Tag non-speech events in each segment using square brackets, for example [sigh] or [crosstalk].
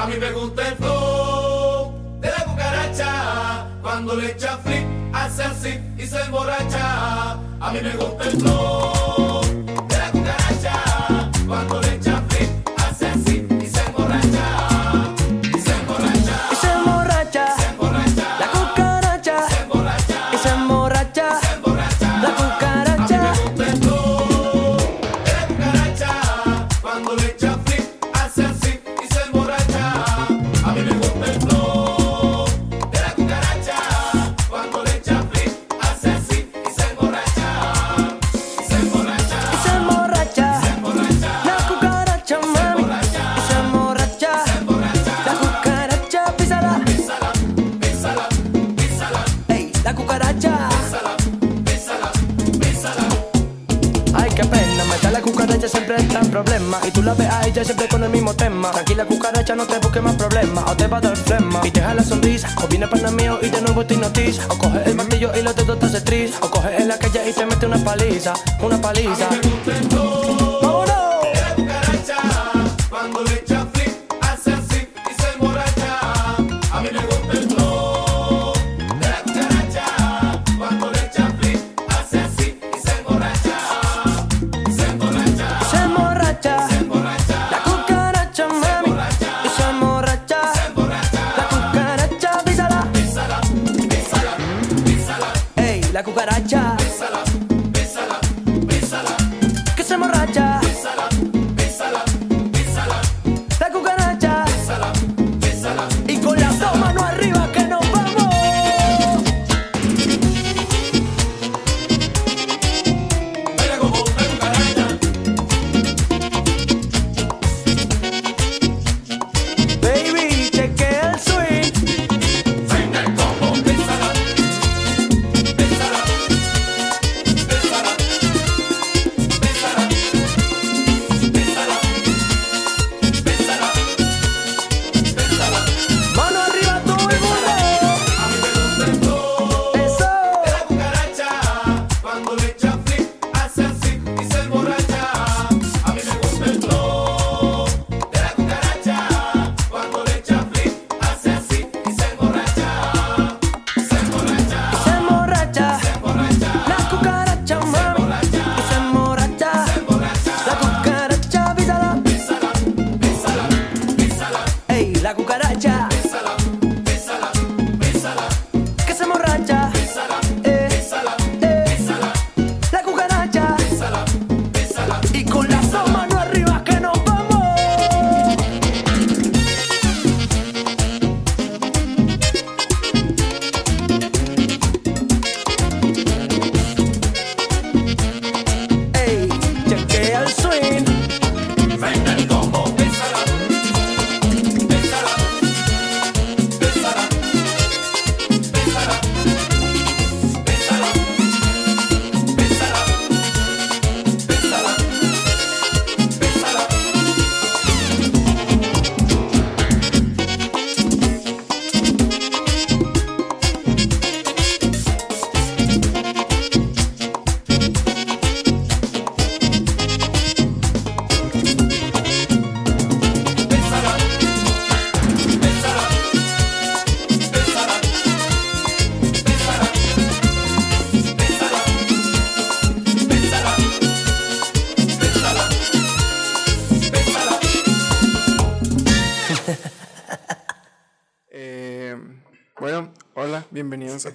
A mí me gusta el flow de la cucaracha. Cuando le echa flip, hace así y se emborracha. A mí me gusta el flow siempre está en problema. Y tú la ves a ella siempre con el mismo tema. Tranquila, cucaracha, no te busques más problemas. O te va a dar flema y te la sonrisa. O viene pana mío y de nuevo te hipnotiza. O coge el martillo y los dedos te hace tris. O coge en la calle y te mete una paliza. Una paliza.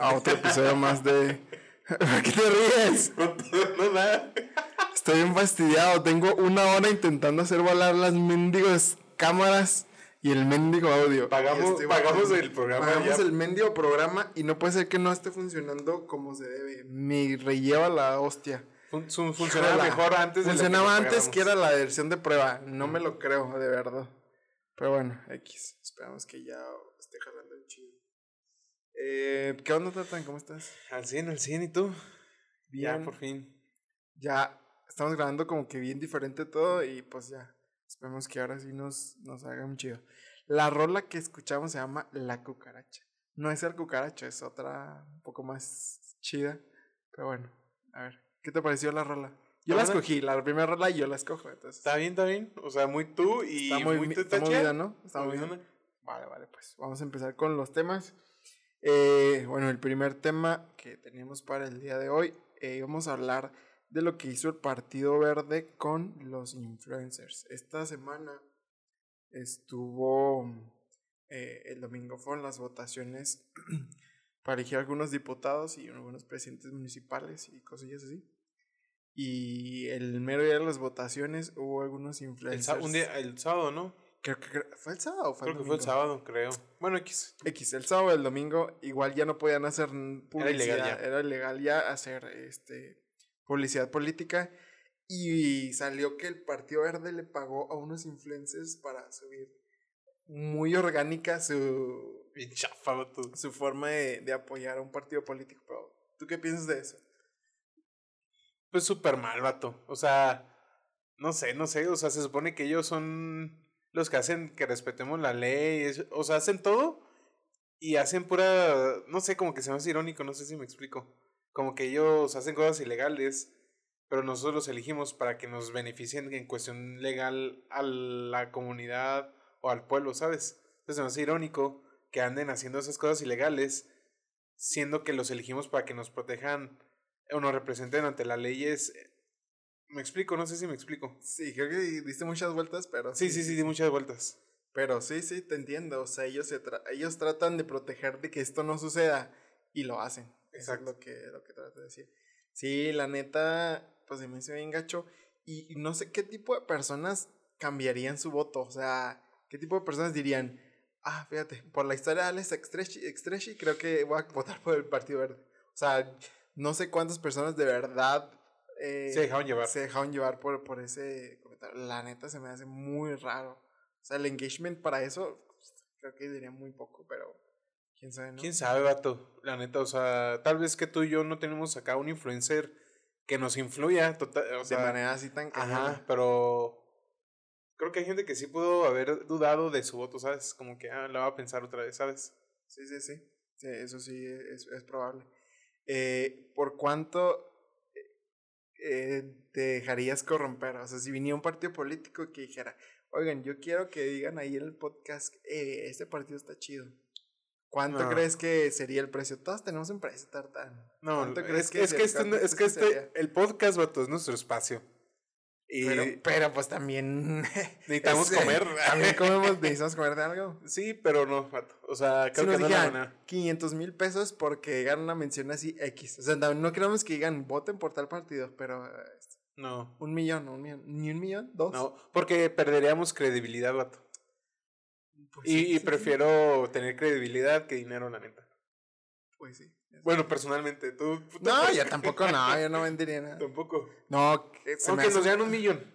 A otro episodio más de... [laughs] ¿Por qué te ríes? No, nada. Estoy bien fastidiado, tengo una hora intentando hacer volar las mendigos cámaras y el mendigo audio. Pagamos- Estoy pagamos bastante- el programa Pagamos ya. el mendigo programa y no puede ser que no esté funcionando como se debe. Me relleva la hostia. Fun- fun- funcionaba mejor antes de Funcionaba que antes que era la versión de prueba. No me lo creo, de verdad. Pero bueno, X. Esperamos que ya esté jalando el chido. Eh, ¿Qué onda, Tatan? ¿Cómo estás? Al 100, al 100, ¿y tú? Ya, por fin. Ya estamos grabando como que bien diferente todo y pues ya. Esperemos que ahora sí nos, nos haga un chido. La rola que escuchamos se llama La Cucaracha. No es el cucaracha, es otra un poco más chida. Pero bueno, a ver, ¿qué te pareció la rola? Yo la escogí, la primera rola y yo la escojo. Entonces, Está bien, está bien. O sea, muy tú y está muy, muy, tú, está movida. ¿no? Está movida. Vale, vale, pues vamos a empezar con los temas. Eh, bueno, el primer tema que tenemos para el día de hoy, eh, vamos a hablar de lo que hizo el Partido Verde con los influencers. Esta semana estuvo, eh, el domingo fueron las votaciones [clears throat] para elegir algunos diputados y algunos presidentes municipales y cosillas así. Y el mero día de las votaciones hubo algunos influencers. sa- un día, el sábado, ¿no? Creo que fue el sábado. o Fue Creo el que fue el sábado, creo. Bueno, X. X, el sábado, el domingo, igual ya no podían hacer publicidad. ilegal ya. Era ilegal ya hacer este, publicidad política. Y salió que el Partido Verde le pagó a unos influencers para subir muy orgánica su, Bien chafa, vato. su forma de, de apoyar a un partido político. Pero, ¿tú qué piensas de eso? Pues súper mal, vato. O sea, no sé, no sé. O sea, se supone que ellos son los que hacen que respetemos la ley. o sea, hacen todo y hacen pura. No sé, como que se me hace irónico, no sé si me explico. Como que ellos hacen cosas ilegales, pero nosotros los elegimos para que nos beneficien en cuestión legal a la comunidad o al pueblo, ¿sabes? Entonces se me hace irónico que anden haciendo esas cosas ilegales, siendo que los elegimos para que nos protejan o nos representen ante las leyes. ¿Me explico? No sé si me explico. Sí, creo que diste muchas vueltas, pero Sí, sí, sí, di muchas vueltas. Pero sí, sí, te entiendo. O sea, ellos, se tra- ellos tratan de proteger de que esto no suceda y lo hacen. Eso Exacto. es lo que, lo que trato de decir. Sí, la neta, pues se me hizo bien gacho. Y no sé qué tipo de personas cambiarían su voto. O sea, qué tipo de personas dirían, ah, fíjate, por la historia de Alex Extreshi, creo que voy a votar por el Partido Verde. O sea, no sé cuántas personas de verdad eh, Se dejaron llevar. se dejaron llevar por, por ese comentario. La neta se me hace muy raro. O sea, el engagement para eso, creo que diría muy poco, pero quién sabe, ¿no? ¿Quién sabe, vato? La neta, o sea, tal vez que tú y yo no tenemos acá un influencer que nos influya, total, o de sea, manera así tan Ajá, cañona. pero creo que hay gente que sí pudo haber dudado de su voto, ¿sabes? Como que, ah, la va a pensar otra vez, ¿sabes? Sí, sí, sí. Sí, eso sí es, es probable. Eh, ¿Por cuánto eh, te dejarías corromper? O sea, si viniera un partido político que dijera, oigan, yo quiero que digan ahí en el podcast, eh, este partido está chido. ¿Cuánto No. crees que sería el precio? Todos tenemos un precio, Tartán. No, ¿Cuánto es, crees que, es que este, es que este, el podcast, vato, es nuestro espacio. Y Pero, pero pues también... [laughs] necesitamos es, eh, comer. También [laughs] comemos, necesitamos comer de algo. Sí, pero no, vato. O sea, Si creo nos que no buena. 500 mil pesos porque digan una mención así X. O sea, no, no queremos que digan voten por tal partido, pero eh, No, un millón, un millón. ¿Ni un millón? ¿Dos? no, porque perderíamos credibilidad, vato. Pues Y, sí, y sí, sí. prefiero tener credibilidad que dinero, la neta. Pues sí. Bueno, personalmente, tú. tú- No, yo tampoco, no, yo no vendería nada. [laughs] Tampoco. No, que se me Aunque hace- nos dieran un millón.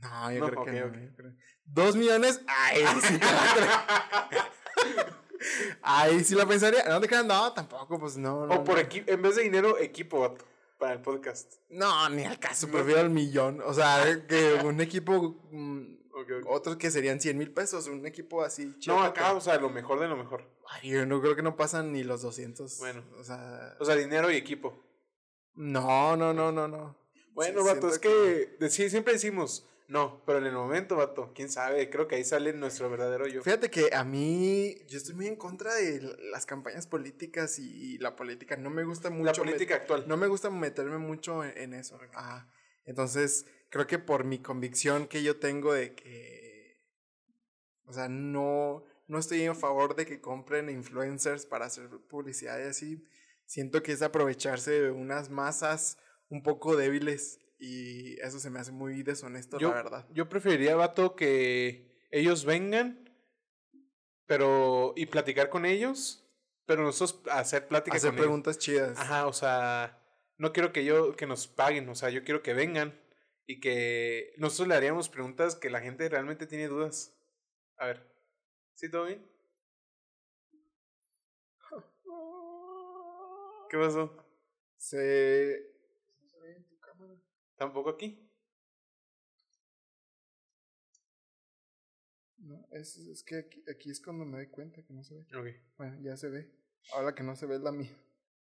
No, yo No, creo que no. creo- ¿Dos millones? Ay, sí. Ay, [laughs] sí la pensaría. No te creas, no, tampoco, pues no. no O por no. equipo, en vez de dinero, equipo. Para el podcast. No, ni al caso, prefiero el millón. O sea, que un equipo. mm, Otros que serían 100 mil pesos, un equipo así No, chido, acá, o sea, lo mejor de lo mejor. Ay, yo no creo que no pasan ni los 200. Bueno. O sea. O sea, dinero y equipo. No, no, no, no, no. Bueno, Sí, vato, es que, sí, siempre decimos, no, pero en el momento, vato, quién sabe, creo que ahí sale nuestro verdadero yo. Fíjate que a mí. Yo estoy muy en contra de las campañas políticas y la política. No me gusta mucho. La política actual. No me gusta meterme mucho en, en eso. Ajá. Entonces, creo que por mi convicción que yo tengo de que. O sea, no, no estoy en favor de que compren influencers para hacer publicidad y así. Siento que es aprovecharse de unas masas un poco débiles y eso se me hace muy deshonesto, yo, la verdad. yo preferiría, vato, que ellos vengan, pero, y platicar con ellos, pero nosotros hacer plática Hacer con ellos. preguntas chidas. Ajá, o sea, no quiero que yo, que nos paguen, o sea, yo quiero que vengan y que nosotros le haríamos preguntas que la gente realmente tiene dudas. A ver, ¿sí todo bien? [laughs] ¿Qué pasó? Se... no se ve en tu cámara. ¿Tampoco aquí? No, es, es que aquí, aquí es cuando me doy cuenta que no se ve. Ok. Bueno, ya se ve. Ahora que no se ve es la mía.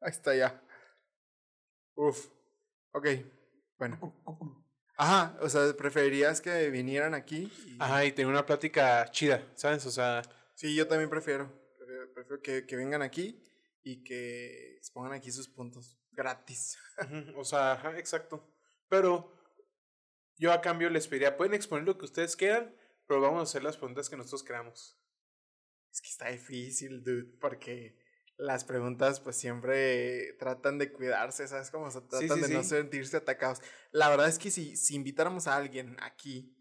Ahí está ya. Uf. Ok. Bueno. Ajá, o sea, preferirías que vinieran aquí. y- Ajá, y tener una plática chida, ¿sabes? O sea, Sí, yo también prefiero. Prefiero, prefiero que, que vengan aquí y que expongan aquí sus puntos gratis. [laughs] O sea, ajá, exacto. Pero yo a cambio les pediría, pueden exponer lo que ustedes quieran, pero vamos a hacer las preguntas que nosotros queramos. Es que está difícil, dude, porque las preguntas pues siempre tratan de cuidarse, ¿sabes? Como se tratan sí, de no sentirse atacados. La verdad es que si, si invitáramos a alguien aquí,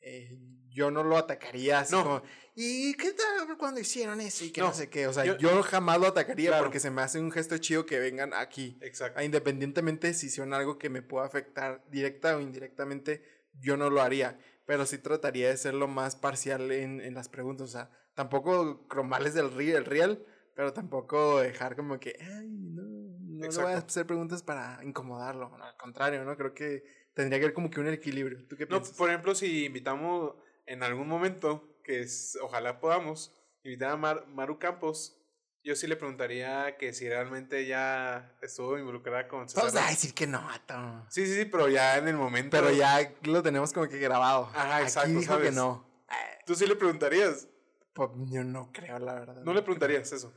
eh, yo no lo atacaría así No. como, ¿y qué tal cuando hicieron eso? Y que no, No, sé qué. O sea, yo, yo- jamás lo atacaría Claro. porque se me hace un gesto chido que vengan aquí. Exacto. Independientemente si son algo que me pueda afectar directa o indirectamente, yo no lo haría. Pero sí trataría de ser lo más parcial en, en las preguntas. O sea, tampoco cromarles del real, el real, pero tampoco dejar como que, ay, no, no le voy a hacer preguntas para incomodarlo. No, al contrario, ¿no? Creo que tendría que haber como que un equilibrio. ¿Tú qué No, piensas? por ejemplo, si invitamos en algún momento, que es, ojalá podamos, invitar a Mar- Maru Campos, yo sí le preguntaría que si realmente ella estuvo involucrada con César. Vamos a decir que no, Vato. Sí, sí, sí, pero ya en el momento. Pero ya lo tenemos como que grabado. Ajá, Aquí exacto, dijo que ¿sabes? no. Tú sí le preguntarías. Pues yo no creo, la verdad. No le preguntarías eso.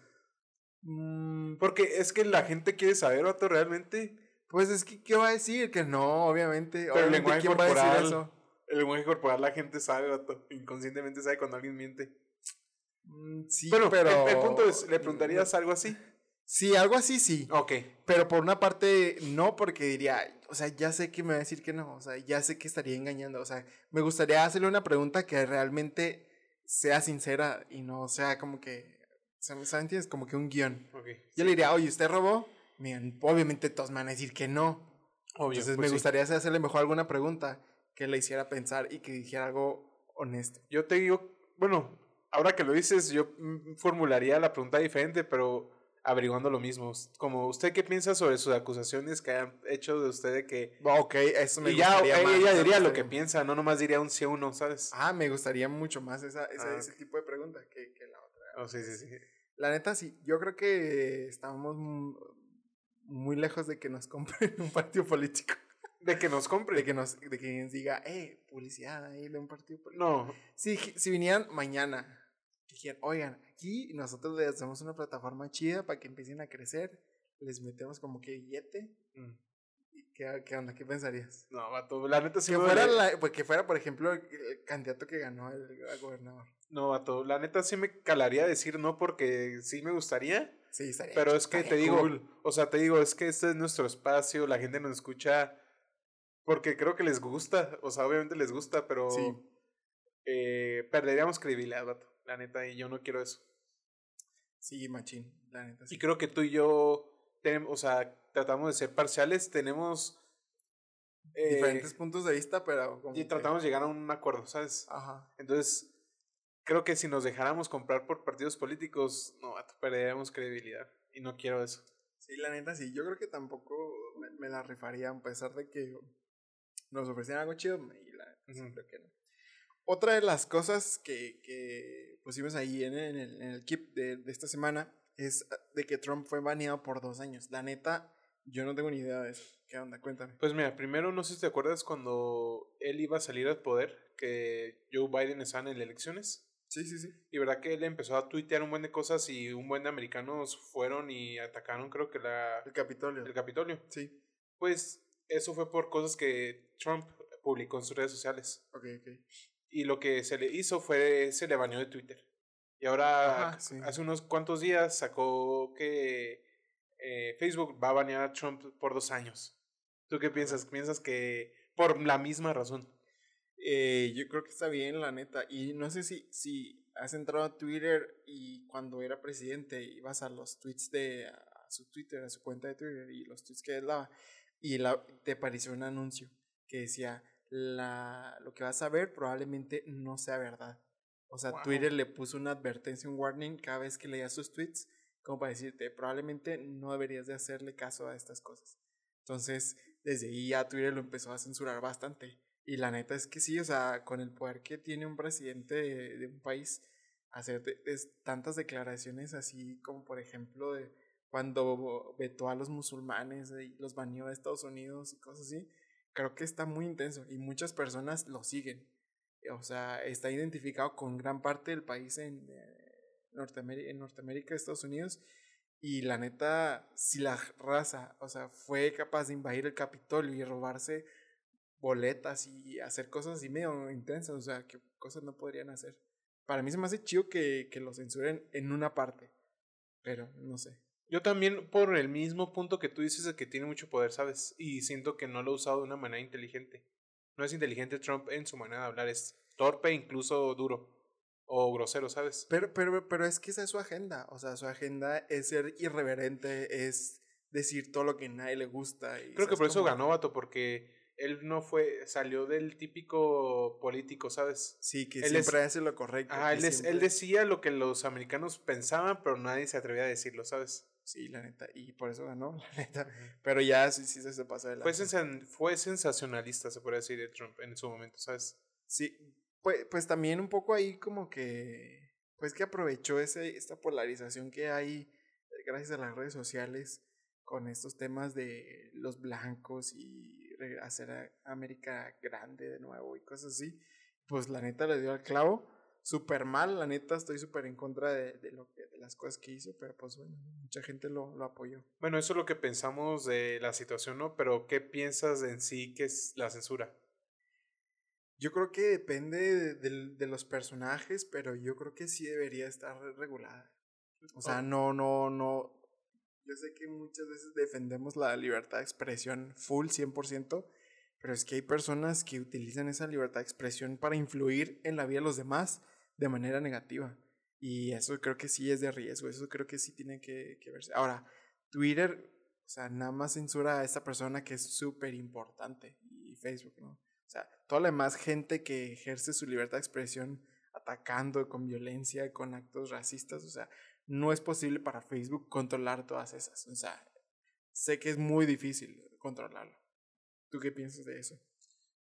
Mm, Porque es que la gente quiere saber, vato, realmente. Pues es que, ¿qué va a decir? Que no, obviamente. el obviamente, lenguaje ¿quién va a decir corporal- eso? El lenguaje corporal la gente sabe, vato. Inconscientemente sabe cuando alguien miente. Mm, sí, Bueno, pero... el, el punto es, ¿le preguntarías algo así? Sí, algo así sí. Ok. Pero por una parte, no, porque diría, o sea, ya sé que me va a decir que no. O sea, ya sé que estaría engañando. O sea, me gustaría hacerle una pregunta que realmente sea sincera y no sea como que... ¿Sabes? ¿Entiendes? Como que un guion. Ok. Yo le diría, oye, ¿usted robó? Miren, obviamente todos me van a decir que no. Obvio, Entonces pues me sí. gustaría hacerle mejor alguna pregunta que le hiciera pensar y que dijera algo honesto. Yo te digo, bueno, ahora que lo dices, yo mm, formularía la pregunta diferente, pero averiguando lo mismo. Como, ¿usted qué piensa sobre sus acusaciones que han hecho de usted de que... Ok, eso me y ya gustaría ella, más, ella diría lo que piensa, no nomás diría un sí o un no, ¿sabes? Ah, me gustaría mucho más esa, esa- Ah, ese tipo de pregunta que, que la. Oh, sí, sí, sí. La neta, sí, yo creo que estamos mu- muy lejos de que nos [laughs] compren un partido político. De que nos compre. De que nos, de que nos diga, eh, publicidad ahí de un partido político. No, Si, si vinieran mañana, dijeran, oigan, aquí nosotros les hacemos una plataforma chida para que empiecen a crecer, les metemos como que billete. Mm. ¿Y ¿Qué, qué onda? ¿Qué pensarías? no, vato, la neta sí que me fuera, la- pues, que fuera, por ejemplo, el, el candidato que ganó el, el gobernador. No, vato, la neta sí me calaría decir no porque sí me gustaría, Sí, estaría pero es que te digo, o sea, te digo, es que este es nuestro espacio, la gente nos escucha porque creo que les gusta, o sea, obviamente les gusta, pero Sí. eh, perderíamos credibilidad, vato, la neta, y yo no quiero eso. Sí, machín, la neta. Sí. Y creo que tú y yo tenemos, o sea, tratamos de ser parciales, tenemos eh, Diferentes puntos de vista, pero. como y tratamos de llegar a un acuerdo, ¿sabes? Ajá. Entonces, creo que si nos dejáramos comprar por partidos políticos, no, perderíamos credibilidad. Y no quiero eso. Sí, la neta, sí. Yo creo que tampoco me, me la rifaría, a pesar de que nos ofrecieran algo chido. Y la neta, sí, Ujú. creo que no. Otra de las cosas que, que pusimos ahí en, el, en el keep de, de esta semana es de que Trump fue baneado por dos años. La neta, yo no tengo ni idea de eso. ¿Qué onda? Cuéntame. Pues mira, primero no sé si te acuerdas cuando él iba a salir al poder, que Joe Biden estaba en las elecciones. Sí, sí, sí. Y verdad que él empezó a tuitear un buen de cosas y un buen de americanos fueron y atacaron creo que la, El Capitolio. el Capitolio. Sí. Pues eso fue por cosas que Trump publicó en sus redes sociales. Ok, ok. Y lo que se le hizo fue, se le baneó de Twitter. Y ahora, Ajá, sí. hace unos cuantos días, sacó que eh, Facebook va a banear a Trump por dos años. ¿Tú qué piensas? ¿Piensas que por la misma razón? Eh, yo creo que está bien, la neta. Y no sé si, si has entrado a Twitter y cuando era presidente ibas a los tweets de a su Twitter, a su cuenta de Twitter y los tweets que él daba. Y la, te apareció un anuncio que decía, la, lo que vas a ver probablemente no sea verdad. O sea, Wow. Twitter le puso una advertencia, un warning cada vez que leías sus tweets, como para decirte, probablemente no deberías de hacerle caso a estas cosas. Entonces, desde ahí ya Twitter lo empezó a censurar bastante. Y la neta es que sí, o sea, con el poder que tiene un presidente de, un país, hacer tantas declaraciones así como por ejemplo de cuando vetó a los musulmanes y los baneó de Estados Unidos y cosas así, creo que está muy intenso y muchas personas lo siguen. O sea, está identificado con gran parte del país en, eh, Norteamérica, en Norteamérica, Estados Unidos. Y la neta, si la raza, o sea, fue capaz de invadir el Capitolio y robarse boletas y hacer cosas así medio intensas, o sea, que cosas no podrían hacer. Para mí se me hace chido que, que lo censuren en una parte, pero no sé. Yo también, por el mismo punto que tú dices, de que tiene mucho poder, ¿sabes? Y siento que no lo ha usado de una manera inteligente. No es inteligente Trump en su manera de hablar, es torpe, incluso duro o grosero, ¿sabes? Pero, pero, pero es que esa es su agenda, o sea, su agenda es ser irreverente, es decir todo lo que a nadie le gusta. Y, Creo que ¿sabes por eso cómo? ganó, vato, porque él no fue, salió del típico político, ¿sabes? Sí, que Él siempre es- hace lo correcto. Ah, él, es- él siempre- decía lo que los americanos pensaban, pero nadie se atrevía a decirlo, ¿sabes? Sí, la neta, y por eso ganó, [laughs] la neta. Pero ya sí, sí se pasa de sensa- fue sensacionalista, se podría decir, de Trump en su momento, ¿sabes? Sí, pues, pues también un poco ahí como que, pues que aprovechó ese, esta polarización que hay eh, gracias a las redes sociales con estos temas de los blancos y hacer a América grande de nuevo y cosas así. Pues la neta le dio al clavo. Súper mal, la neta estoy súper en contra de, de, lo que, de las cosas que hizo, pero pues bueno, mucha gente lo, lo apoyó. Bueno, eso es lo que pensamos de la situación, ¿no? Pero ¿qué piensas en sí que es la censura? Yo creo que depende de, del- de los personajes, pero yo creo que sí debería estar regulada. O sea, no, no, no. Yo sé que muchas veces defendemos la libertad de expresión full 100%, pero es que hay personas que utilizan esa libertad de expresión para influir en la vida de los demás de manera negativa. Y eso creo que sí es de riesgo, eso creo que sí tiene que, que verse. Ahora, Twitter, o sea, nada más censura a esta persona que es súper importante, y Facebook, ¿no? O sea, toda la demás gente que ejerce su libertad de expresión atacando con violencia, con actos racistas, o sea, no es posible para Facebook controlar todas esas. O sea, sé que es muy difícil controlarlo. ¿Tú qué piensas de eso?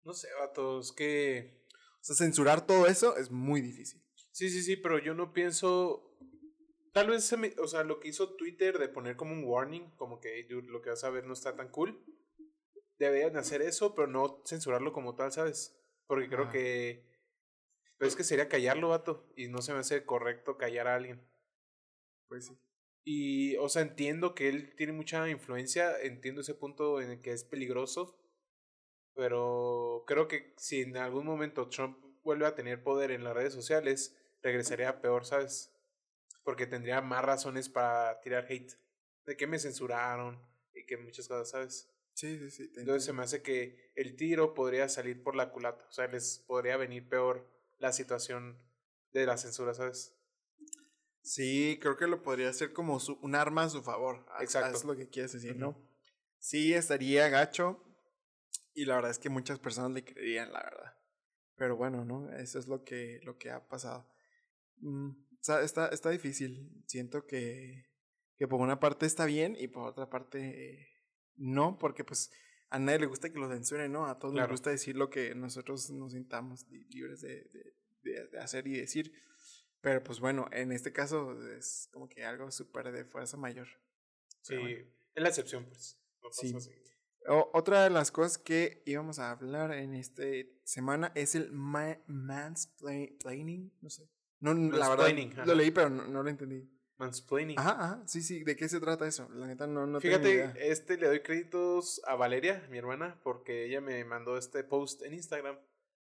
No sé, vatos, que... O sea, censurar todo eso es muy difícil. Sí, sí, sí, pero yo no pienso... Tal vez, se me... o sea, lo que hizo Twitter de poner como un warning, como que "Hey, dude, lo que vas a ver no está tan cool, deberían hacer eso, pero no censurarlo como tal, ¿sabes? Porque creo Ah. que... Pero es que sería callarlo, vato, y no se me hace correcto callar a alguien. Pues sí. Y, o sea, entiendo que él tiene mucha influencia, entiendo ese punto en el que es peligroso, pero creo que si en algún momento Trump vuelve a tener poder en las redes sociales, regresaría peor, ¿sabes? Porque tendría más razones para tirar hate, de que me censuraron y que muchas cosas, ¿sabes? Sí, sí, sí. Entonces se me hace que el tiro podría salir por la culata, o sea, les podría venir peor la situación de la censura, ¿sabes? Sí, creo que lo podría hacer como su- un arma a su favor. Exacto. haz lo que quieres decir. Sí, estaría gacho. Y la verdad es que muchas personas le creerían, la verdad. Pero bueno, ¿no? Eso es lo que, lo que ha pasado. Mm, está, está difícil. Siento que, que por una parte está bien y por otra parte eh, no, porque pues a nadie le gusta que lo censuren, ¿no? A todos Claro. nos gusta decir lo que nosotros nos sintamos li- libres de, de- de- de hacer y decir. Pero pues bueno, en este caso es como que algo súper de fuerza mayor. Sí, bueno. es la excepción, pues. No Sí. O- otra de las cosas que íbamos a hablar en esta semana es el ma mansplaining, no sé. No, la verdad, lo leí, pero no, no lo entendí. Mansplaining. Ajá, ajá, sí, sí, ¿de qué se trata eso? La neta no, no tengo Fíjate, idea. este le doy créditos a Valeria, mi hermana, porque ella me mandó este post en Instagram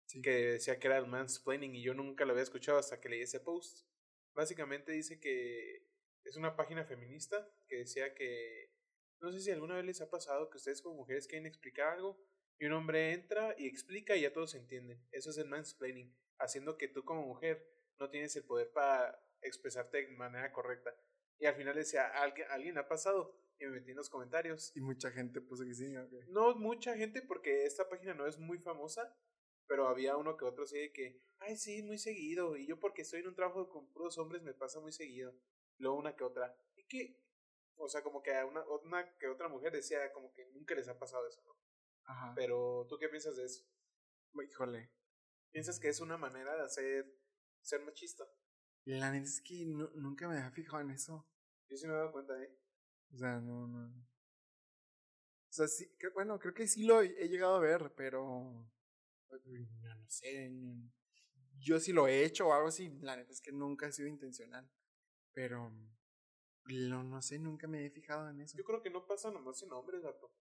Sí. que decía que era el mansplaining y yo nunca lo había escuchado hasta que leí ese post. Básicamente dice que es una página feminista que decía que no sé si alguna vez les ha pasado que ustedes como mujeres quieren explicar algo y un hombre entra y explica y ya todos entienden. Eso es el mansplaining, haciendo que tú como mujer no tienes el poder para expresarte de manera correcta. Y al final decía, ¿alguien, ¿alguien ha pasado? Y me metí en los comentarios. Y mucha gente puso que sí. No mucha gente porque esta página no es muy famosa, pero había uno que otro de que, ay, sí, muy seguido. Y yo porque estoy en un trabajo con puros hombres me pasa muy seguido. Luego una que otra. Y que, o sea, como que a una, una que otra mujer decía como que nunca les ha pasado eso, ¿no? Ajá. Pero, ¿tú qué piensas de eso? Híjole. ¿Piensas que es una manera de hacer, ser machista? La neta es que nu- nunca me había fijado en eso. Yo sí me he dado cuenta, ¿eh? O sea, no, no. O sea, sí, que- bueno, creo que sí lo he llegado a ver, pero. No, no sé. no- Yo sí lo he hecho o algo así. La neta es que nunca ha sido intencional. Pero no, no sé, nunca me he fijado en eso. Yo creo que no pasa nomás en hombres, vato.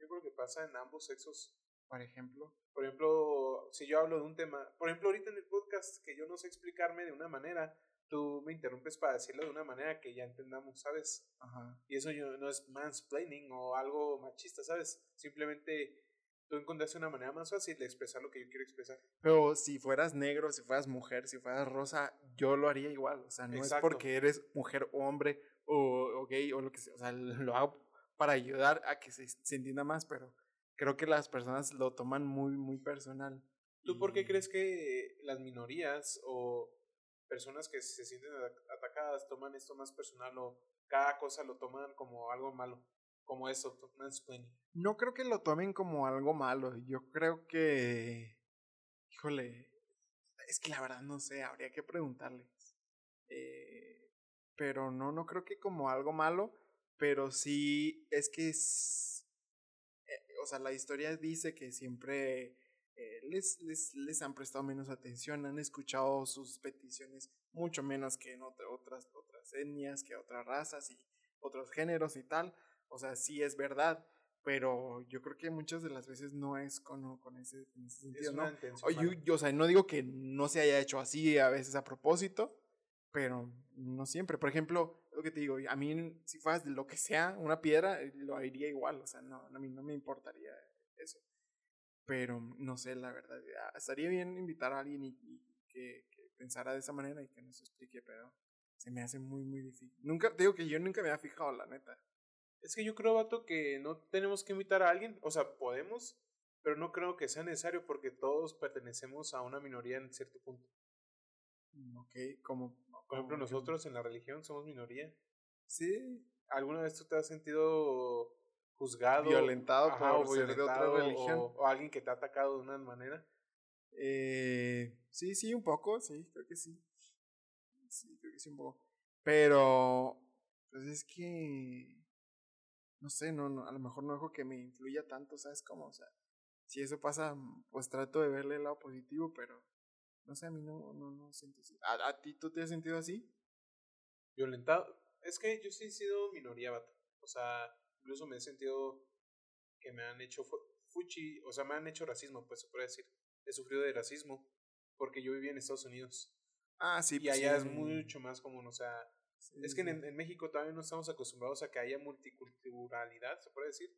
Yo creo que pasa en ambos sexos. Por ejemplo. Por ejemplo, si yo hablo de un tema, por ejemplo, ahorita en el podcast que yo no sé explicarme de una manera, tú me interrumpes para decirlo de una manera que ya entendamos, ¿sabes? Ajá. Y eso yo, no es mansplaining o algo machista, ¿sabes? Simplemente tú encontraste una manera más fácil de expresar lo que yo quiero expresar. Pero si fueras negro, si fueras mujer, si fueras rosa, yo lo haría igual. O sea, no Exacto. es porque eres mujer o hombre o, o gay o lo que sea. O sea, [laughs] lo hago para ayudar a que se, se entienda más, pero creo que las personas lo toman muy, muy personal. ¿Tú por qué crees que las minorías o personas que se sienten ata- atacadas toman esto más personal o cada cosa lo toman como algo malo? Como eso, mansplaining. No creo que lo tomen como algo malo. Yo creo que. Híjole. Es que la verdad no sé, habría que preguntarles. Eh, pero no, no creo que como algo malo. Pero sí es que es. O sea, la historia dice que siempre eh, les, les, les han prestado menos atención, han escuchado sus peticiones mucho menos que en otra- otras, otras etnias, que otras razas y otros géneros y tal. O sea, sí es verdad, pero yo creo que muchas de las veces no es con, con ese, con ese sentido, ¿no? O, yo, yo, o sea, no digo que no se haya hecho así a veces a propósito, pero no siempre. Por ejemplo, lo que te digo, a mí si fueras de lo que sea, una piedra, eh, lo haría igual, o sea, no, a mí no me importaría eso. Pero no sé, la verdad, ah, estaría bien invitar a alguien y, y que, que pensara de esa manera y que nos explique, pero se me hace muy, muy difícil. Nunca, te digo que yo nunca me había fijado, la neta. Es que yo creo, vato, que no tenemos que invitar a alguien. O sea, podemos, pero no creo que sea necesario porque todos pertenecemos a una minoría en cierto punto. Mm, Ok, como... Por ejemplo, nosotros en la religión somos minoría. Sí, ¿Alguna vez tú te has sentido juzgado? Violentado ajá, por o ser de otra religión. O, o alguien que te ha atacado de una manera. Eh, sí, sí, un poco, sí, creo que sí. Sí, creo que sí, un poco. Pero, pues es que, no sé, no, no, a lo mejor no dejo que me influya tanto, ¿sabes cómo? O sea, si eso pasa, pues trato de verle el lado positivo, pero, no sé, a mí no, no, no siento así. ¿A, a ti tú te has sentido así? Violentado. Es que yo sí he sido minoría, vato. O sea, incluso me he sentido que me han hecho fu- fuchi, o sea, me han hecho racismo, pues se puede decir. He sufrido de racismo porque yo vivía en Estados Unidos. Ah, sí, y pues allá sí, es mucho más común, o sea, sí, es que sí. en, en México todavía no estamos acostumbrados a que haya multiculturalidad, se puede decir.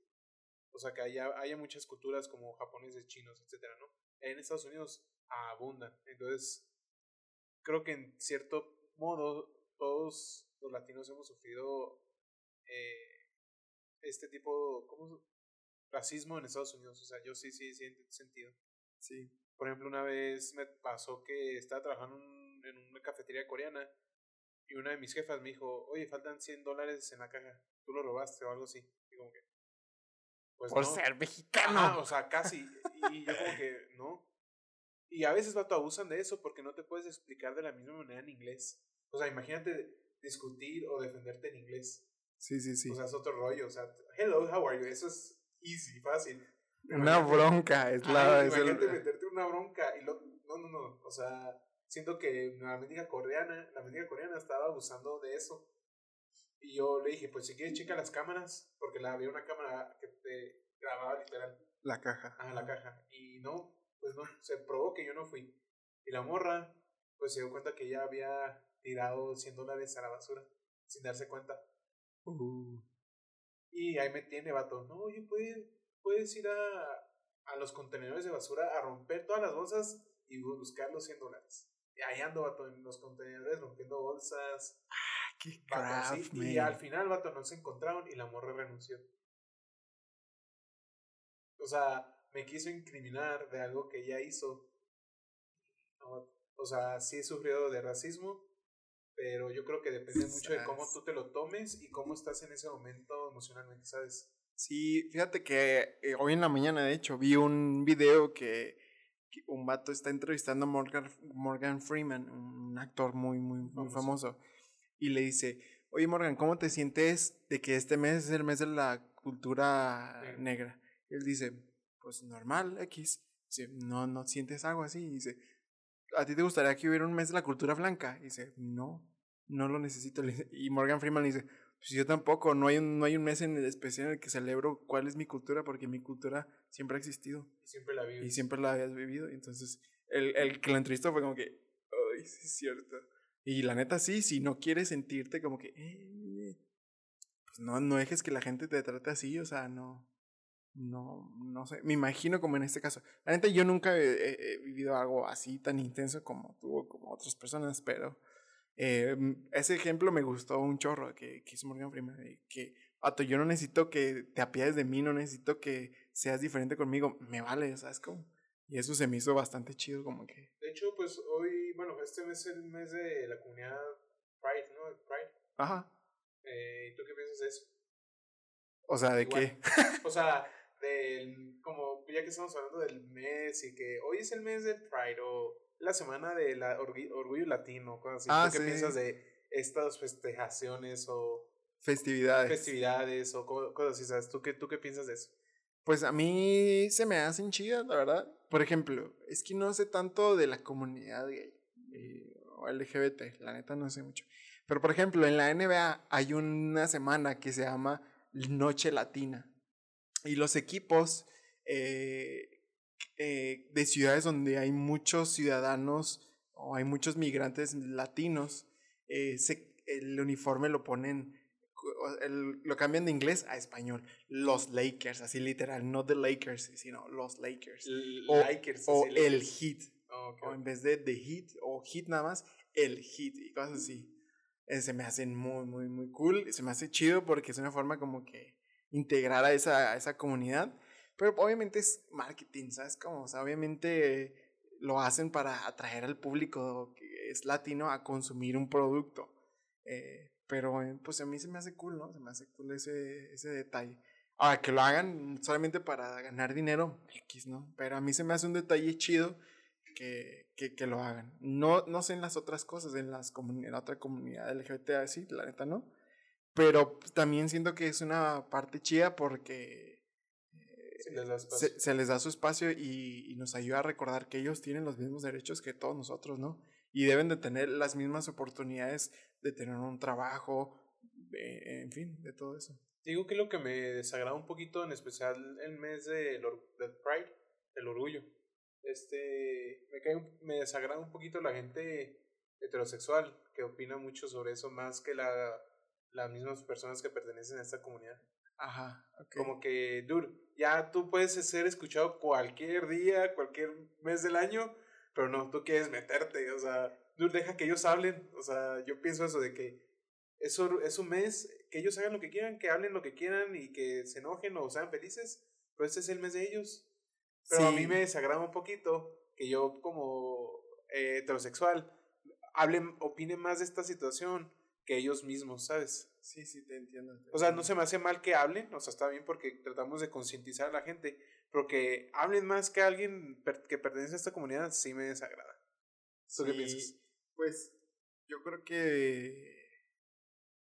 O sea, que haya, haya muchas culturas como japoneses, chinos, etcétera, ¿no? En Estados Unidos abundan. Entonces, creo que en cierto modo todos los latinos hemos sufrido eh, este tipo, ¿cómo? Racismo en Estados Unidos. O sea, yo sí, sí, sí, he sentido. Sí. Por ejemplo, una vez me pasó que estaba trabajando en, en una cafetería coreana y una de mis jefas me dijo, oye, faltan 100 dólares en la caja, tú lo robaste o algo así. Y como que, pues Por no. ser mexicano. O sea, casi. Y yo como que, no. Y a veces, vato, abusan de eso porque no te puedes explicar de la misma manera en inglés. O sea, imagínate discutir o defenderte en inglés. Sí, sí, sí. O sea, es otro rollo. O sea, hello, how are you? Eso es easy, fácil. Una Imagínate- bronca, es la... Ay, es el- imagínate meterte una bronca y lo, no, no, no, o sea, siento que la mendiga coreana, la mendiga coreana estaba abusando de eso. Y yo le dije, pues si quieres checa las cámaras, porque la, había una cámara que te grababa literal la caja. a la caja. Y no, pues no, se probó que yo no fui. Y la morra, pues se dio cuenta que ya había tirado 100 dólares a la basura, sin darse cuenta. Uh, Y ahí me tiene, vato. No, oye, puedes, puedes ir a, a los contenedores de basura a romper todas las bolsas y bu- buscar los 100 dólares. Y ahí ando, vato, en los contenedores rompiendo bolsas. qué vato, craft, sí. Y al final, vato, no se encontraron y la morra renunció. O sea, me quiso incriminar de algo que ella hizo. O sea, sí he sufrido de racismo, pero yo creo que depende mucho de cómo tú te lo tomes y cómo estás en ese momento emocionalmente, ¿sabes? Sí, fíjate que eh, hoy en la mañana, de hecho, vi un video que, que un vato está entrevistando a Morgan, Morgan Freeman, un actor muy, muy, muy Famoso. famoso. Y le dice, oye Morgan, ¿cómo te sientes de que este mes es el mes de la cultura Negra. negra? Y él dice, pues normal, X. Dice, no, no sientes algo así. Y dice, ¿a ti te gustaría que hubiera un mes de la cultura blanca? Y dice, no. no lo necesito. Y Morgan Freeman le dice, pues yo tampoco, no hay, un, no hay un mes en el especial en el que celebro cuál es mi cultura, porque mi cultura siempre ha existido Siempre la vi. y siempre la habías vivido. Y entonces el, el que lo entrevistó fue como que, ay, sí es cierto. Y la neta sí, si no quieres sentirte como que, "Eh", pues no, no dejes que la gente te trate así, o sea, no, no, no sé, me imagino como en este caso. La neta yo nunca he, he- vivido algo así tan intenso como tú o como otras personas, pero eh, ese ejemplo me gustó un chorro que, que hizo Morgan Freeman, que, vato, yo no necesito que te apiades de mí, no necesito que seas diferente conmigo, me vale, ¿sabes cómo? Y eso se me hizo bastante chido, como que, De hecho, pues hoy, bueno, este mes es el mes de la comunidad Pride, ¿no? Pride. ajá, Eh, ¿Y tú qué piensas de eso? o sea, de Igual. que, [laughs] O sea, del, como ya que estamos hablando del mes y que hoy es el mes del Pride o la semana de la orgullo, orgullo latino, cosas así. Ah, ¿Tú qué sí. piensas de estas festejaciones o festividades. festividades o co- cosas así? ¿sabes? ¿Tú qué, ¿Tú qué piensas de eso? Pues a mí se me hacen chidas, la verdad. Por ejemplo, es que no sé tanto de la comunidad gay eh, o LGBT, la neta no sé mucho. Pero por ejemplo, en la NBA hay una semana que se llama Noche Latina. Y los equipos eh, eh, de ciudades donde hay muchos ciudadanos o hay muchos migrantes latinos, eh, se- el uniforme lo ponen, el- lo cambian de inglés a español. Los Lakers, así literal, no the Lakers, sino los Lakers. O, Lakers. o el. Heat, Oh, ok. o en vez de The Heat o Heat nada más, el Heat y cosas así. Eh, se me hacen muy, muy, muy cool. Se me hace chido porque es una forma como que integrar a esa, a esa comunidad. Pero obviamente es marketing, ¿sabes? Como, o sea, obviamente lo hacen para atraer al público que es latino a consumir un producto. Eh, pero eh, pues a mí se me hace cool, ¿no? Se me hace cool ese, ese detalle. Ahora, que lo hagan solamente para ganar dinero, X, ¿no? Pero a mí se me hace un detalle chido que, que, que lo hagan. No, no sé en las otras cosas, en, las en la otra comunidad LGBT, así, la neta no. Pero también siento que es una parte chida porque eh, les da se, se les da su espacio y, y nos ayuda a recordar que ellos tienen los mismos derechos que todos nosotros, ¿no? Y deben de tener las mismas oportunidades de tener un trabajo, de- en fin, de todo eso. Digo que lo que me desagrada un poquito, en especial el mes del, del Pride, el orgullo, este, me, cae, me desagrada un poquito la gente heterosexual que opina mucho sobre eso más que la, las mismas personas que pertenecen a esta comunidad. Ajá, ok. Como que, dude, ya tú puedes ser escuchado cualquier día, cualquier mes del año, pero no, tú quieres meterte, o sea, dude, deja que ellos hablen, o sea, yo pienso eso de que eso es un mes, que ellos hagan lo que quieran, que hablen lo que quieran y que se enojen o sean felices, pero este es el mes de ellos. Pero a mí Sí. me desagrada un poquito que yo como eh, heterosexual hablen, opine más de esta situación que ellos mismos, ¿sabes? Sí, sí, te entiendo. te O sea, no se me hace mal que hablen, o sea, está bien porque tratamos de concientizar a la gente, pero que hablen más que alguien per- que pertenece a esta comunidad sí me desagrada. ¿Tú qué Sí, piensas? Pues yo creo que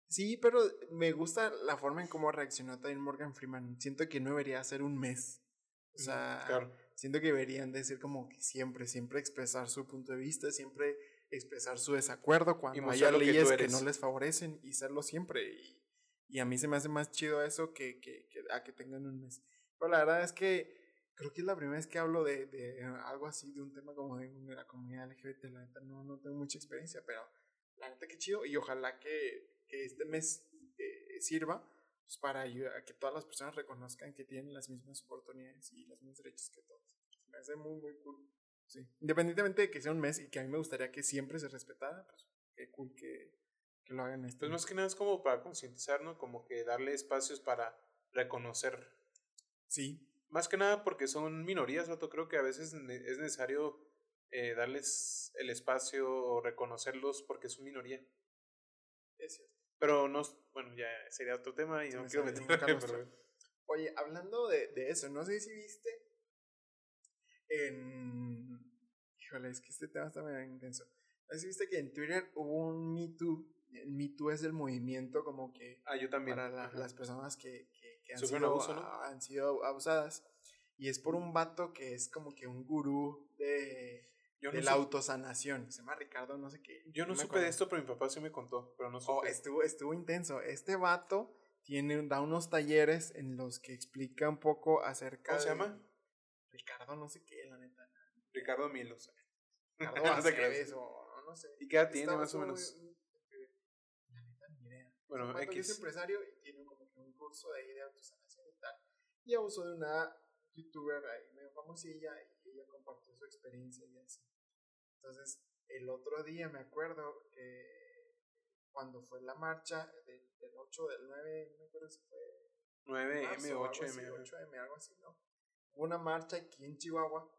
sí, pero me gusta la forma en cómo reaccionó también Morgan Freeman. Siento que no debería ser un mes. O sea, Claro. siento que deberían decir como que siempre, siempre expresar su punto de vista, siempre expresar su desacuerdo cuando haya que leyes que, eres. no les favorecen y serlo siempre. Y, y a mí se me hace más chido eso que, que, que a que tengan un mes. Pero la verdad es que creo que es la primera vez que hablo de, de algo así, de un tema como de, de la comunidad LGBT. La neta no, no tengo mucha experiencia, pero la neta que chido. Y ojalá que, que este mes eh, sirva pues, para ayudar a que todas las personas reconozcan que tienen las mismas oportunidades y los mismos derechos que todos. Me hace muy, muy cool. Sí. Independientemente de que sea un mes y que a mí me gustaría que siempre se respetara, pues qué cool que, que lo hagan este Pues más que nada es como para concientizar, ¿no? Como que darle espacios para reconocer. Sí, Más que nada porque son minorías, Otto. Creo que a veces es necesario eh, darles el espacio o reconocerlos porque son minoría. es cierto. Pero no, bueno, ya sería otro tema y Se no me quiero pero- Oye, hablando de, de eso, no sé si viste en... Híjole, es que este tema está medio intenso. Si viste que en Twitter hubo un Me Too. El Me Too es el movimiento como que Ah, yo también. para la- las personas que, que, que han, sido, abuso, ¿no? a- han sido abusadas. Y es por un vato que es como que un gurú de, Yo de no, la autosanación. Se llama Ricardo, no sé qué. yo no supe de esto, pero mi papá sí me contó, pero no Oh, supe. estuvo, estuvo intenso. Este vato tiene, da unos talleres en los que explica un poco acerca ¿Cómo se llama? Ricardo, no sé qué, la neta. Ricardo Milos. Ricardo No. Aceves o no sé. ¿Y qué edad tiene más o menos? La neta, ni idea. Bueno, El vato que es X. empresario y tiene como que un curso de ahí de autosanación y tal. Y abusó de una youtuber ahí medio famosilla y ella compartió su experiencia y así. Entonces, el otro día me acuerdo que cuando fue la marcha del, del 8 del 9, no me acuerdo si fue 9M, marzo o algo 8M. así, ajá. 8M, algo así, ¿no? Hubo una marcha aquí en Chihuahua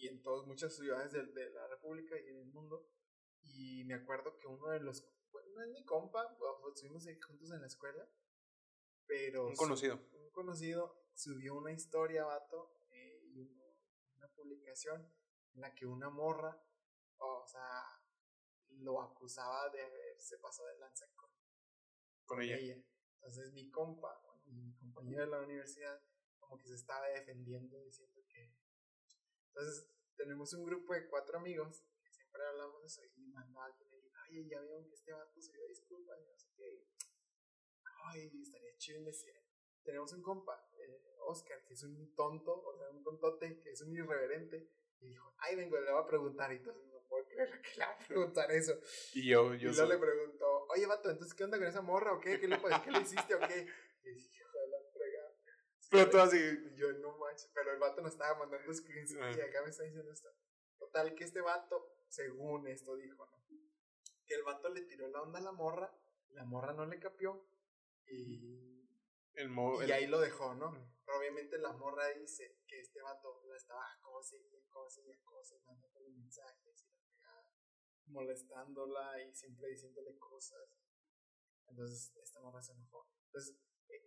y en todas muchas ciudades de, de la República y en el mundo. Y me acuerdo que uno de los, bueno, no es mi compa, pues, estuvimos ahí juntos en la escuela, pero Un conocido. un conocido subió una historia, vato, eh, y uno- una publicación en la que una morra, o sea, lo acusaba de haberse pasado de lanza con Con ella. ella. Entonces mi compa, mi compañero de la universidad, como que se estaba defendiendo diciendo que... Entonces tenemos un grupo de cuatro amigos que siempre hablamos de eso y mandó a alguien y dijo, oye, ya vieron que este vato se dio disculpas y no sé qué. Ay, estaría chido investigar. Tenemos un compa, eh, Oscar, que es un tonto, o sea, un tontote, que es un irreverente. Y dijo, ay, vengo, le voy a preguntar. Y entonces no puedo creer que le va a preguntar eso. Y yo, Y yo luego soy- le preguntó, oye, vato, entonces, ¿qué onda con esa morra o qué? ¿Qué le, qué le hiciste o qué? Y dije, hijo de la fregada. Pero tú así. Y yo, no manches, pero el vato nos estaba mandando screens Ah. y acá me está diciendo esto. Total, que este vato, según esto dijo, ¿no? Que el vato le tiró la onda a la morra, la morra no le capió y, El mo- y el- ahí lo dejó, ¿no? Pero obviamente la morra dice que este vato la estaba acose y acose y acose, mandándole mensajes y la fregada, molestándola y siempre diciéndole cosas. Entonces esta morra se enojó. Entonces,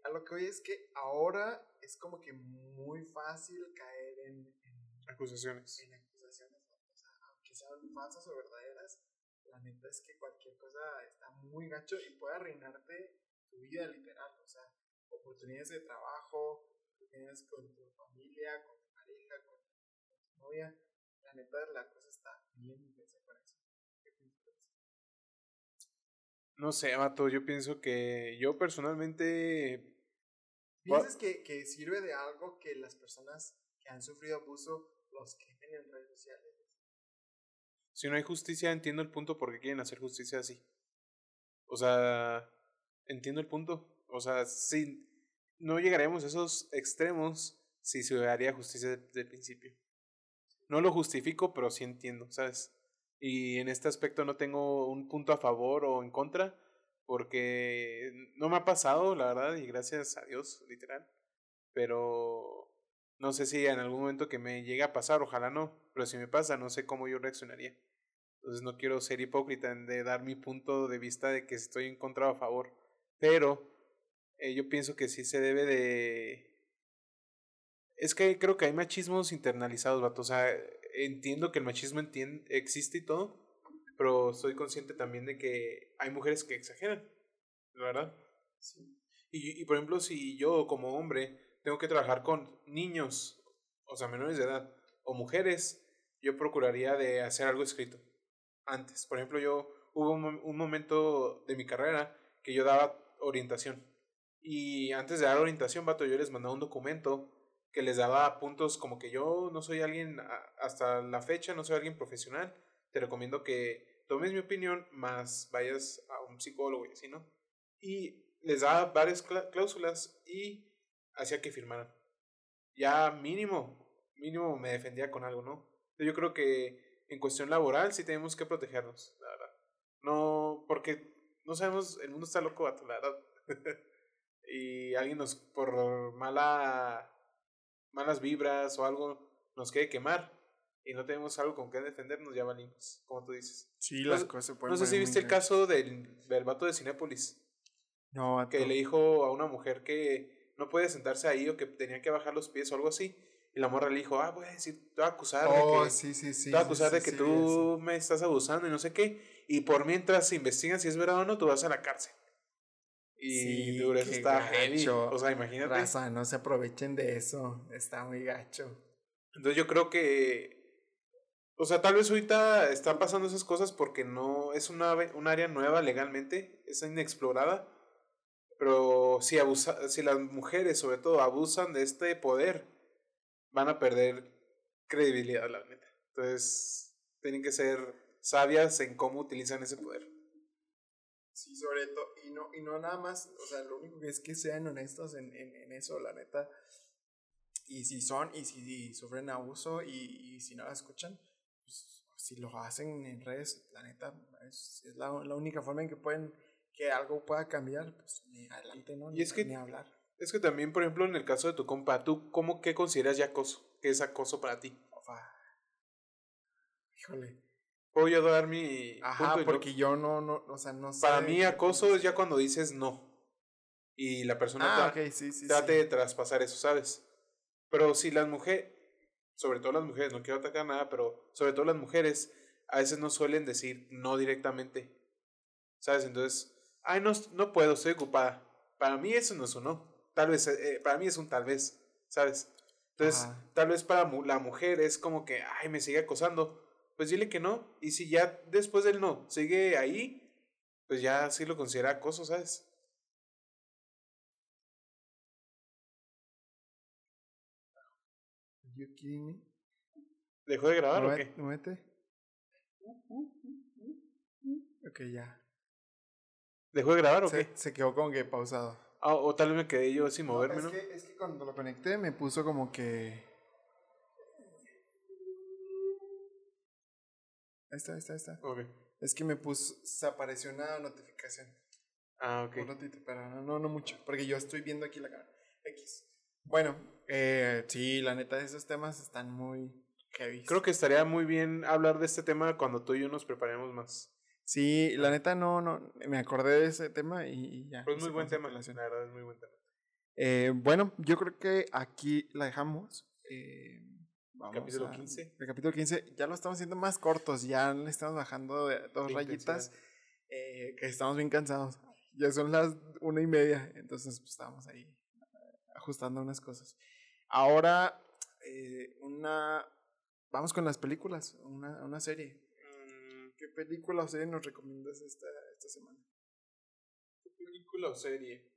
a lo que voy es que ahora es como que muy fácil caer en, en, acusaciones. en acusaciones, ¿no? o sea, aunque sean falsas o verdaderas, la neta es que cualquier cosa está muy gacho y puede arruinarte tu vida literal, o sea, oportunidades de trabajo, oportunidades con tu familia, con tu pareja, con, con tu novia, la neta la cosa está bien intensa No sé, vato, yo pienso que yo personalmente ¿Piensas que, que sirve de algo que las personas que han sufrido abuso los quemen en redes sociales? Si no hay justicia, entiendo el punto por qué quieren hacer justicia así. O sea, entiendo el punto. O sea, sí, no llegaremos a esos extremos si se haría justicia desde el principio. No lo justifico, pero sí entiendo, ¿sabes? Y en este aspecto no tengo un punto a favor o en contra, porque no me ha pasado, la verdad, y gracias a Dios, literal. Pero no sé si en algún momento que me llegue a pasar, ojalá no, pero si me pasa, no sé cómo yo reaccionaría. Entonces no quiero ser hipócrita de dar mi punto de vista de que estoy en contra o a favor. Pero eh, yo pienso que sí se debe de... Es que creo que hay machismos internalizados, vato. O sea, entiendo que el machismo entien- existe y todo, pero soy consciente también de que hay mujeres que exageran, la verdad. Sí. Y, y por ejemplo, si yo como hombre tengo que trabajar con niños, o sea, menores de edad, o mujeres, yo procuraría de hacer algo escrito antes. Por ejemplo, yo hubo un, un momento de mi carrera que yo daba orientación. Y antes de dar orientación, vato, yo les mandaba un documento que les daba puntos como que yo no soy alguien, hasta la fecha no soy alguien profesional. Te recomiendo que tomes mi opinión, más vayas a un psicólogo y así, ¿no? Y les daba varias clá- cláusulas y hacía que firmaran. Ya mínimo, mínimo me defendía con algo, ¿no? Yo creo que en cuestión laboral sí tenemos que protegernos, la verdad. No, porque no sabemos, el mundo está loco, vato, la verdad. [laughs] y alguien nos, por mala, malas vibras o algo, nos quiere quemar y no tenemos algo con que defendernos, ya valimos, como tú dices. Sí, No las sé- cosas se pueden No sé si viste el caso del, del vato de Cinépolis, No, que le dijo a una mujer que no puede sentarse ahí o que tenía que bajar los pies o algo así. Y la morra le dijo, ah, voy a decir, te voy a acusar Oh, de que, sí, sí, sí. te voy a acusar de que sí, tú me estás abusando y no sé qué. Y por mientras se investigan si es verdad o no, tú vas a la cárcel. Y Sí, duro, eso está heavy. gacho. O sea, imagínate. Raza, no se aprovechen de eso. Está muy gacho. Entonces yo creo que O sea, tal vez ahorita están pasando esas cosas porque no es una, un área nueva legalmente, es inexplorada. Pero si, abusa, si las mujeres, sobre todo, abusan de este poder, van a perder credibilidad, la neta. Entonces, tienen que ser sabias en cómo utilizan ese poder. Sí, sobre todo, y no, y no nada más, o sea, lo único que es que sean honestos en, en, en eso, la neta. Y si son, y si sufren abuso, y, y si no la escuchan, pues si lo hacen en redes, la neta, es, es la, la única forma en que pueden, que algo pueda cambiar, pues ni adelante, ¿no? Y es que- ni hablar. Es que también, por ejemplo, en el caso de tu compa, ¿tú cómo qué consideras ya acoso? ¿Qué es acoso para ti? Ofa. Híjole. ¿Puedo yo dar mi Ajá, punto porque yo no, no, o sea, no sé. Para mí acoso es ya cuando dices no. Y la persona Ah, tra- ok, sí, sí. trate sí. de traspasar eso, ¿sabes? Pero si las mujeres, sobre todo las mujeres, no quiero atacar nada, pero sobre todo las mujeres, a veces no suelen decir no directamente. ¿Sabes? Entonces, ay, no, no puedo, estoy ocupada. Para mí eso no es un no. Tal vez, eh, para mí es un tal vez, ¿sabes? Entonces, Ajá. tal vez para la mujer es como que, ay, me sigue acosando. Pues dile que no. Y si ya después del no sigue ahí, pues ya sí lo considera acoso, ¿sabes? You kidding me? ¿Dejó de grabar o qué? muévete. Ok, ya. ¿Dejó de grabar o qué? se quedó como que pausado. Ah, o tal vez me quedé yo sin moverme, es, ¿no? que, es que cuando lo conecté me puso como que. Ahí está, ahí está, ahí está. Ok. Es que me puso. Se apareció una notificación. Ah, ok. Un ratito, pero no, no, no mucho. Porque yo estoy viendo aquí la cámara. X. Bueno, eh, sí, la neta, esos temas están muy heavy. Creo que estaría muy bien hablar de este tema cuando tú y yo nos preparemos más. Sí, la neta no, no. Me acordé de ese tema y, ya. Pero es muy buen tema, la verdad es muy buen tema. Eh, bueno, yo creo que aquí la dejamos. Eh, vamos Capítulo a- 15. El capítulo 15 ya lo estamos haciendo más cortos, ya le estamos bajando de dos De rayitas, eh, que estamos bien cansados. Ya son las una y media, entonces pues, estamos ahí eh, ajustando unas cosas. Ahora, eh, una... Vamos con las películas, una, una serie. Mm, ¿Qué película o serie nos recomiendas esta, esta semana? ¿Qué película o serie?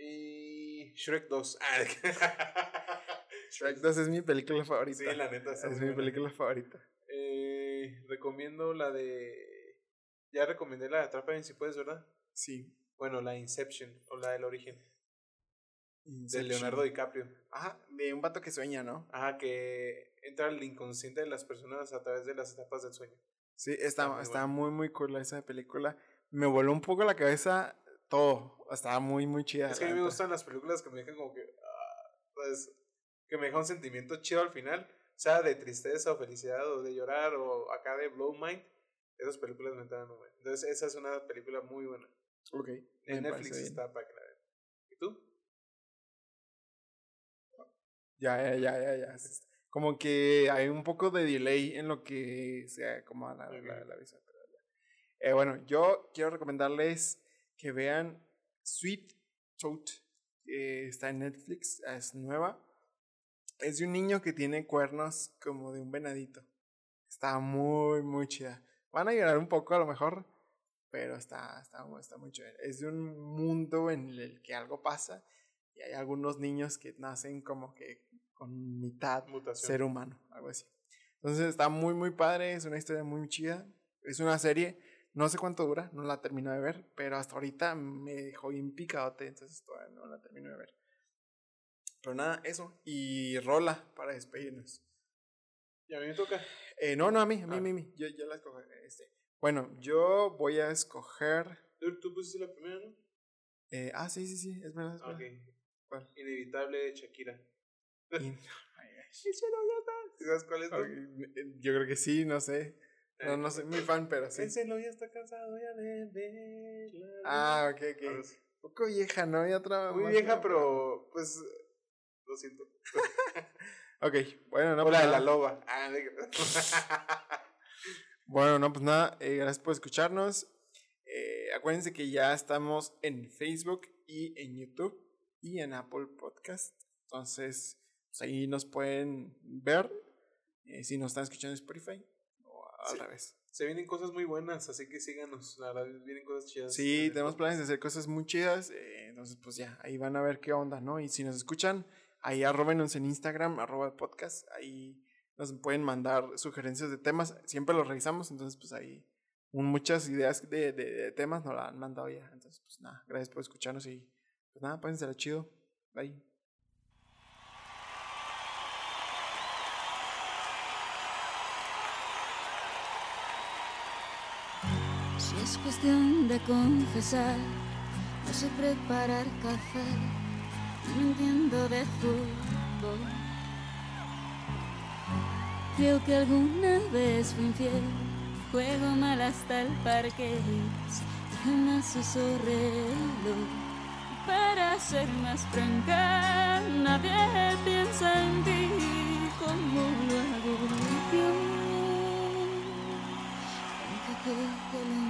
Y Shrek 2. Ah, [laughs] Shrek 2 es mi película favorita. sí, la neta. es muy mi película favorita. Eh, recomiendo la de. Ya recomendé la de Atrápame si puedes, ¿verdad? Sí. Bueno, la Inception o la del origen. De Inception. Leonardo DiCaprio. Ajá, de un vato que sueña, ¿no? Ajá, que entra al inconsciente de las personas a través de las etapas del sueño. Sí, está, muy está buena. muy, muy cool esa película. Me voló un poco la cabeza todo. Estaba muy, muy chida. Es que a mí me gustan las películas que me dejan como que. pues, que me dejan un sentimiento chido al final. Sea de tristeza o felicidad o de llorar o acá de blow mind. Esas películas me dan bueno. Entonces, esa es una película muy buena. Ok. En Netflix está para que la vean. ¿Y tú? Ya, ya, ya, ya, ya. Como que hay un poco de delay en lo que se acomoda la, la, la ya. Eh, bueno, yo quiero recomendarles que vean Sweet Tooth. que está en Netflix, es nueva. Es de un niño que tiene cuernos como de un venadito. Está muy, muy chida. Van a llorar un poco a lo mejor, pero está, está, está muy chévere. Es de un mundo en el que algo pasa y hay algunos niños que nacen como que con mitad Mutación. ser humano, algo así. Entonces está muy, muy padre, es una historia muy chida. Es una serie, no sé cuánto dura, no la termino de ver, pero hasta ahorita me dejó bien picadote, entonces todavía no la termino de ver. Pero nada, eso. Y rola para despedirnos. Y a mí me toca. Eh, no, no, a mí, a mí, Ah. a mí. Yo, yo la escojo. Este. Bueno, yo voy a escoger. Tú, tú pusiste la primera, ¿no? eh, ah, sí, sí, sí, es verdad. Es Ah, verdad. Ok. ¿Cuál? Inevitable Shakira. [laughs] Y- ¿Sabes cuál es? tú? Ok, eh, Yo creo que sí, no sé. No, no soy muy fan, pero sí. Piénselo, ya está cansado ya de verla. Ah, ok, ok. Un poco vieja, ¿no? Y otra. Muy vieja, pero pues lo siento. [laughs] Ok, bueno, no. o pues de la loba. Ah, [laughs] Bueno, no, pues nada, eh, gracias por escucharnos. Eh, acuérdense que ya estamos en Facebook y en YouTube y en Apple Podcast. Entonces, pues, ahí nos pueden ver eh, si nos están escuchando en Spotify al Sí. revés. Se vienen cosas muy buenas, así que síganos. La verdad, vienen cosas chidas. Sí, tenemos planes de hacer cosas muy chidas. eh, entonces, pues ya, ahí van a ver qué onda, ¿no? Y si nos escuchan, ahí arrobenos en Instagram, arroba podcast. Ahí nos pueden mandar sugerencias de temas. Siempre los revisamos, entonces, pues ahí un- muchas ideas de, de- de temas nos la han mandado ya. Entonces, pues nada, gracias por escucharnos y pues nada, pásensela chido. Bye. Es cuestión de confesar, no sé preparar café, no entiendo de fútbol. Creo que alguna vez fui infiel, juego mal hasta el parque jamás uso reloj. Para ser más franca, nadie piensa en ti como lo hago yo. Aunque mismo.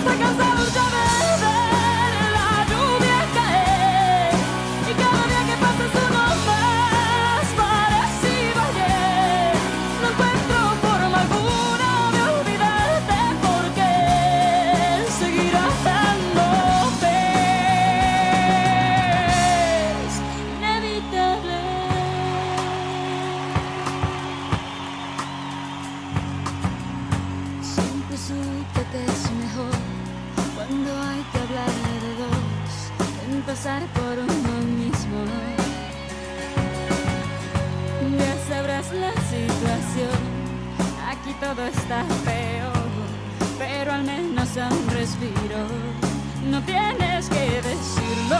está cansado ya de empezar por uno mismo. Ya sabrás la situación, aquí todo está feo, pero al menos un respiro. No tienes que decirlo,